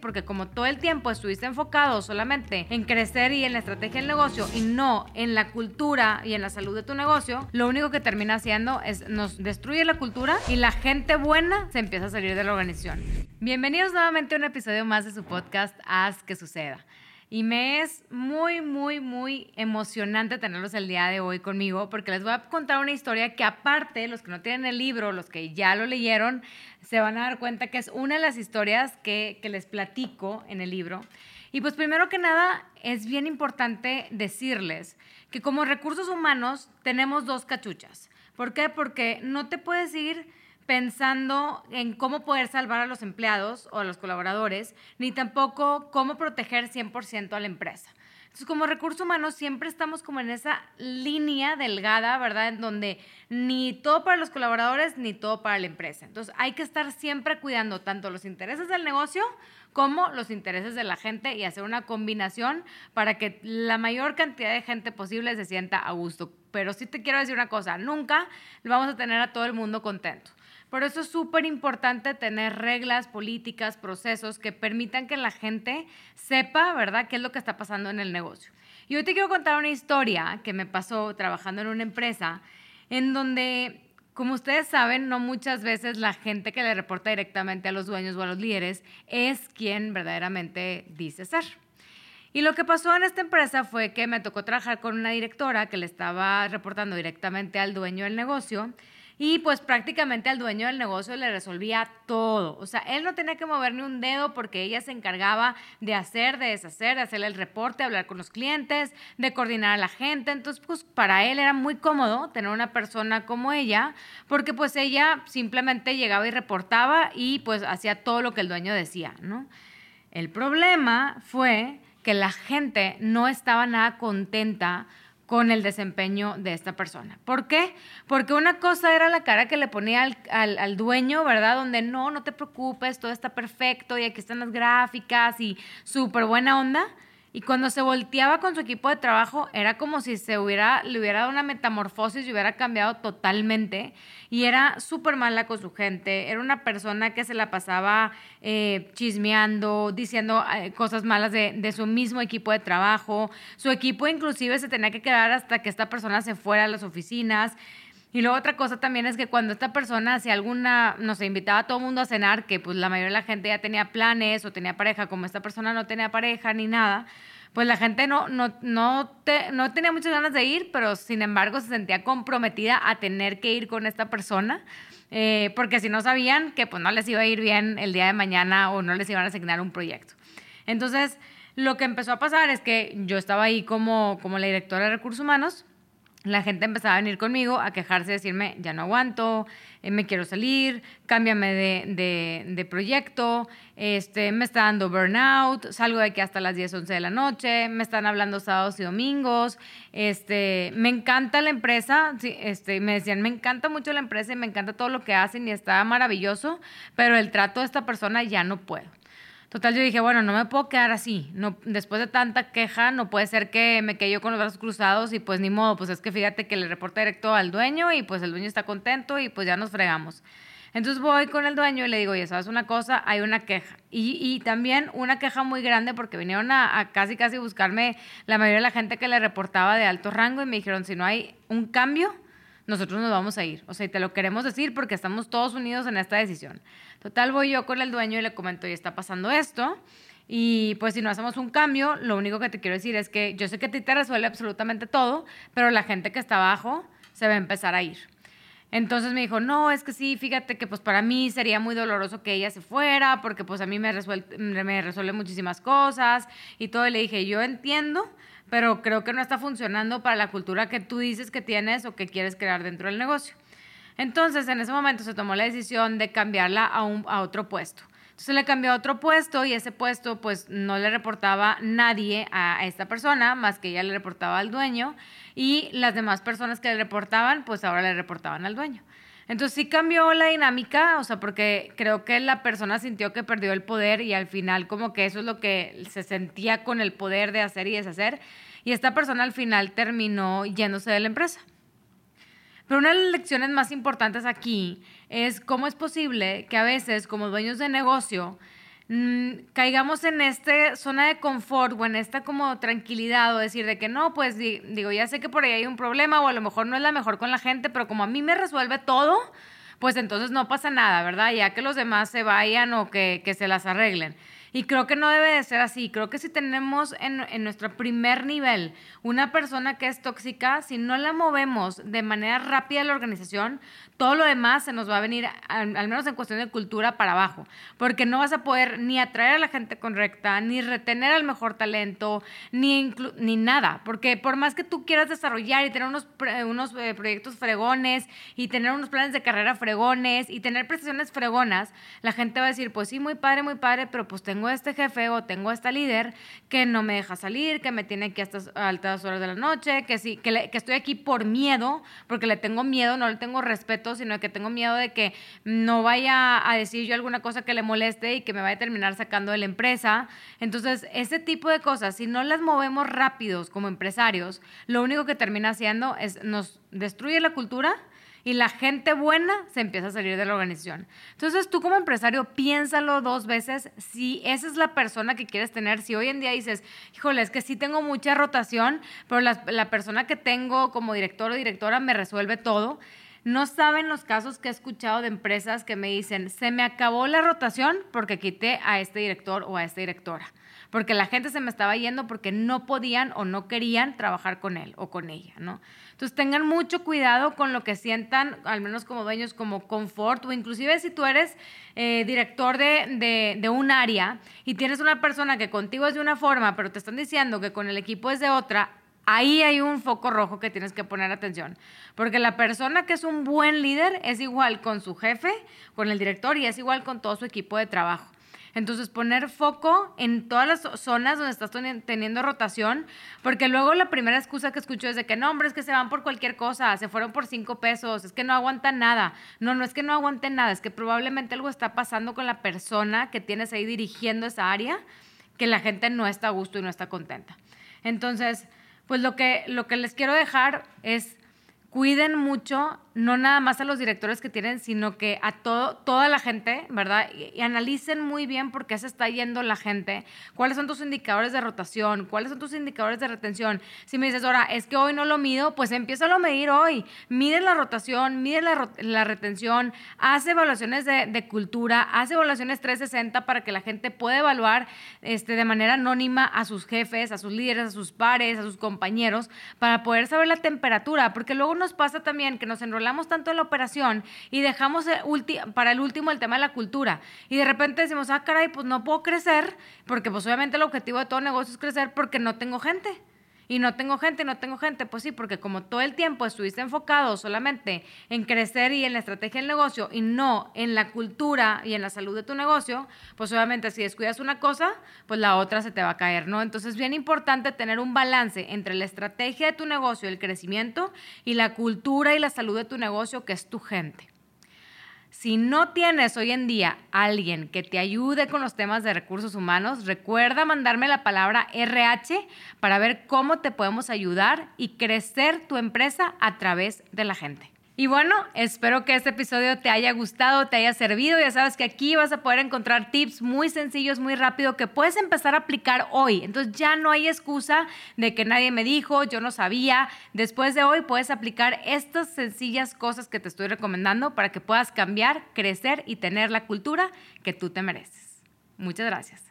porque como todo el tiempo estuviste enfocado solamente en crecer y en la estrategia del negocio y no en la cultura y en la salud de tu negocio, lo único que termina haciendo es nos destruye la cultura y la gente buena se empieza a salir de la organización. Bienvenidos nuevamente a un episodio más de su podcast Haz que suceda. Y me es muy, muy, muy emocionante tenerlos el día de hoy conmigo porque les voy a contar una historia que aparte, los que no tienen el libro, los que ya lo leyeron, se van a dar cuenta que es una de las historias que, que les platico en el libro. Y pues primero que nada, es bien importante decirles que como recursos humanos tenemos dos cachuchas. ¿Por qué? Porque no te puedes ir pensando en cómo poder salvar a los empleados o a los colaboradores, ni tampoco cómo proteger 100% a la empresa. Entonces, como recursos humanos siempre estamos como en esa línea delgada, ¿verdad? En donde ni todo para los colaboradores ni todo para la empresa. Entonces, hay que estar siempre cuidando tanto los intereses del negocio como los intereses de la gente y hacer una combinación para que la mayor cantidad de gente posible se sienta a gusto. Pero sí te quiero decir una cosa, nunca vamos a tener a todo el mundo contento. Por eso es súper importante tener reglas, políticas, procesos que permitan que la gente sepa, ¿verdad?, qué es lo que está pasando en el negocio. Y hoy te quiero contar una historia que me pasó trabajando en una empresa en donde, como ustedes saben, no muchas veces la gente que le reporta directamente a los dueños o a los líderes es quien verdaderamente dice ser. Y lo que pasó en esta empresa fue que me tocó trabajar con una directora que le estaba reportando directamente al dueño del negocio y pues prácticamente al dueño del negocio le resolvía todo. O sea, él no tenía que mover ni un dedo porque ella se encargaba de hacer, de deshacer, de hacerle el reporte, hablar con los clientes, de coordinar a la gente. Entonces, pues para él era muy cómodo tener una persona como ella porque pues ella simplemente llegaba y reportaba y pues hacía todo lo que el dueño decía, ¿no? El problema fue que la gente no estaba nada contenta con el desempeño de esta persona. ¿Por qué? Porque una cosa era la cara que le ponía al, al, dueño, ¿verdad? Donde no, no te preocupes, todo está perfecto y aquí están las gráficas y súper buena onda. Y cuando se volteaba con su equipo de trabajo, era como si se hubiera, le hubiera dado una metamorfosis y hubiera cambiado totalmente. Y era súper mala con su gente. Era una persona que se la pasaba eh, chismeando, diciendo eh, cosas malas de, de, su mismo equipo de trabajo. Su equipo inclusive se tenía que quedar hasta que esta persona se fuera a las oficinas. Y luego otra cosa también es que cuando esta persona hacía alguna, no sé, invitaba a todo el mundo a cenar, que pues la mayoría de la gente ya tenía planes o tenía pareja, como esta persona no tenía pareja ni nada, pues la gente no, no, no, te, no tenía muchas ganas de ir, pero sin embargo se sentía comprometida a tener que ir con esta persona, eh, porque si no sabían que pues no les iba a ir bien el día de mañana o no les iban a asignar un proyecto. Entonces, lo que empezó a pasar es que yo estaba ahí como, como la directora de recursos humanos, la gente empezaba a venir conmigo a quejarse, decirme, ya no aguanto, eh, me quiero salir, cámbiame de, de, proyecto, este, me está dando burnout, salgo de aquí hasta las 10, 11 de la noche, me están hablando sábados y domingos, este, me encanta la empresa, este, me decían, me encanta mucho la empresa y me encanta todo lo que hacen y está maravilloso, pero el trato de esta persona ya no puedo. Total, yo dije, bueno, no me puedo quedar así. No, después de tanta queja, no puede ser que me quede yo con los brazos cruzados y pues ni modo, pues es que fíjate que le reporta directo al dueño y pues el dueño está contento y pues ya nos fregamos. Entonces voy con el dueño y le digo, oye, ¿sabes una cosa? Hay una queja. Y, y también una queja muy grande porque vinieron a, a, casi, casi buscarme la mayoría de la gente que le reportaba de alto rango y me dijeron, si no hay un cambio, nosotros nos vamos a ir. O sea, y te lo queremos decir porque estamos todos unidos en esta decisión. Total, voy yo con el dueño y le comento, y está pasando esto. Y pues si no hacemos un cambio, lo único que te quiero decir es que yo sé que a ti te resuelve absolutamente todo, pero la gente que está abajo se va a empezar a ir. Entonces me dijo, no, es que sí, fíjate que pues para mí sería muy doloroso que ella se fuera, porque pues a mí me resuelve, muchísimas cosas y todo. Y le dije, yo entiendo, pero creo que no está funcionando para la cultura que tú dices que tienes o que quieres crear dentro del negocio. Entonces, en ese momento se tomó la decisión de cambiarla a, un, a otro puesto. Entonces le cambió a otro puesto y ese puesto pues no le reportaba nadie a esta persona, más que ella le reportaba al dueño y las demás personas que le reportaban pues ahora le reportaban al dueño. Entonces sí cambió la dinámica, o sea, porque creo que la persona sintió que perdió el poder y al final como que eso es lo que se sentía con el poder de hacer y deshacer. Y esta persona al final terminó yéndose de la empresa. Pero una de las lecciones más importantes aquí es cómo es posible que a veces como dueños de negocio mm, caigamos en esta zona de confort o en esta como tranquilidad o decir de que no, pues digo, ya sé que por ahí hay un problema o a lo mejor no es la mejor con la gente, pero como a mí me resuelve todo, pues entonces no pasa nada, ¿verdad? Ya que los demás se vayan o que, que se las arreglen. Y creo que no debe de ser así. Creo que si tenemos en, en, nuestro primer nivel una persona que es tóxica, si no la movemos de manera rápida a la organización, todo lo demás se nos va a venir, al, menos en cuestión de cultura, para abajo. Porque no vas a poder ni atraer a la gente correcta, ni retener al mejor talento, ni, ni nada. Porque por más que tú quieras desarrollar y tener unos, unos eh, proyectos fregones y tener unos planes de carrera fregones y tener prestaciones fregonas, la gente va a decir, pues sí, muy padre, muy padre, pero pues tengo este jefe o tengo esta líder que no me deja salir, que me tiene aquí a estas altas horas de la noche, que sí, que, que estoy aquí por miedo, porque le tengo miedo, no le tengo respeto sino que tengo miedo de que no vaya a decir yo alguna cosa que le moleste y que me vaya a terminar sacando de la empresa. Entonces, ese tipo de cosas, si no las movemos rápidos como empresarios, lo único que termina haciendo es nos destruye la cultura y la gente buena se empieza a salir de la organización. Entonces tú como empresario piénsalo dos veces si esa es la persona que quieres tener. Si hoy en día dices, híjole, es que sí tengo mucha rotación, pero la, la persona que tengo como director o directora me resuelve todo. No saben los casos que he escuchado de empresas que me dicen, se me acabó la rotación porque quité a este director o a esta directora, porque la gente se me estaba yendo porque no podían o no querían trabajar con él o con ella, ¿no? Entonces tengan mucho cuidado con lo que sientan, al menos como dueños, como confort o inclusive si tú eres eh, director de, de un área y tienes una persona que contigo es de una forma, pero te están diciendo que con el equipo es de otra, ahí hay un foco rojo que tienes que poner atención. Porque la persona que es un buen líder es igual con su jefe, con el director y es igual con todo su equipo de trabajo. Entonces, poner foco en todas las zonas donde estás teniendo rotación, porque luego la primera excusa que escucho es de que no, hombre, es que se van por cualquier cosa, se fueron por cinco pesos, es que no aguantan nada. No, no es que no aguanten nada, es que probablemente algo está pasando con la persona que tienes ahí dirigiendo esa área, que la gente no está a gusto y no está contenta. Entonces, pues lo que, lo que les quiero dejar es cuiden mucho no nada más a los directores que tienen, sino que a todo, toda la gente, ¿verdad? Y, analicen muy bien por qué se está yendo la gente, cuáles son tus indicadores de rotación, cuáles son tus indicadores de retención. Si me dices, ahora, es que hoy no lo mido, pues empieza a medir hoy. Mide la rotación, mide la, retención, hace evaluaciones de, cultura, hace evaluaciones 360 para que la gente pueda evaluar este, de manera anónima a sus jefes, a sus líderes, a sus pares, a sus compañeros, para poder saber la temperatura, porque luego nos pasa también que nos enrolamos tanto en la operación y dejamos para el último el tema de la cultura. Y de repente decimos, ah, caray, pues no puedo crecer, porque pues obviamente el objetivo de todo negocio es crecer porque no tengo gente y no tengo gente, no tengo gente, pues sí, porque como todo el tiempo estuviste enfocado solamente en crecer y en la estrategia del negocio y no en la cultura y en la salud de tu negocio, pues obviamente si descuidas una cosa, pues la otra se te va a caer, ¿no? Entonces es bien importante tener un balance entre la estrategia de tu negocio, el crecimiento y la cultura y la salud de tu negocio, que es tu gente. Si no tienes hoy en día alguien que te ayude con los temas de recursos humanos, recuerda mandarme la palabra RH para ver cómo te podemos ayudar y crecer tu empresa a través de la gente. Y bueno, espero que este episodio te haya gustado, te haya servido. Ya sabes que aquí vas a poder encontrar tips muy sencillos, muy rápido que puedes empezar a aplicar hoy. Entonces ya no hay excusa de que nadie me dijo, yo no sabía. Después de hoy puedes aplicar estas sencillas cosas que te estoy recomendando para que puedas cambiar, crecer y tener la cultura que tú te mereces. Muchas gracias.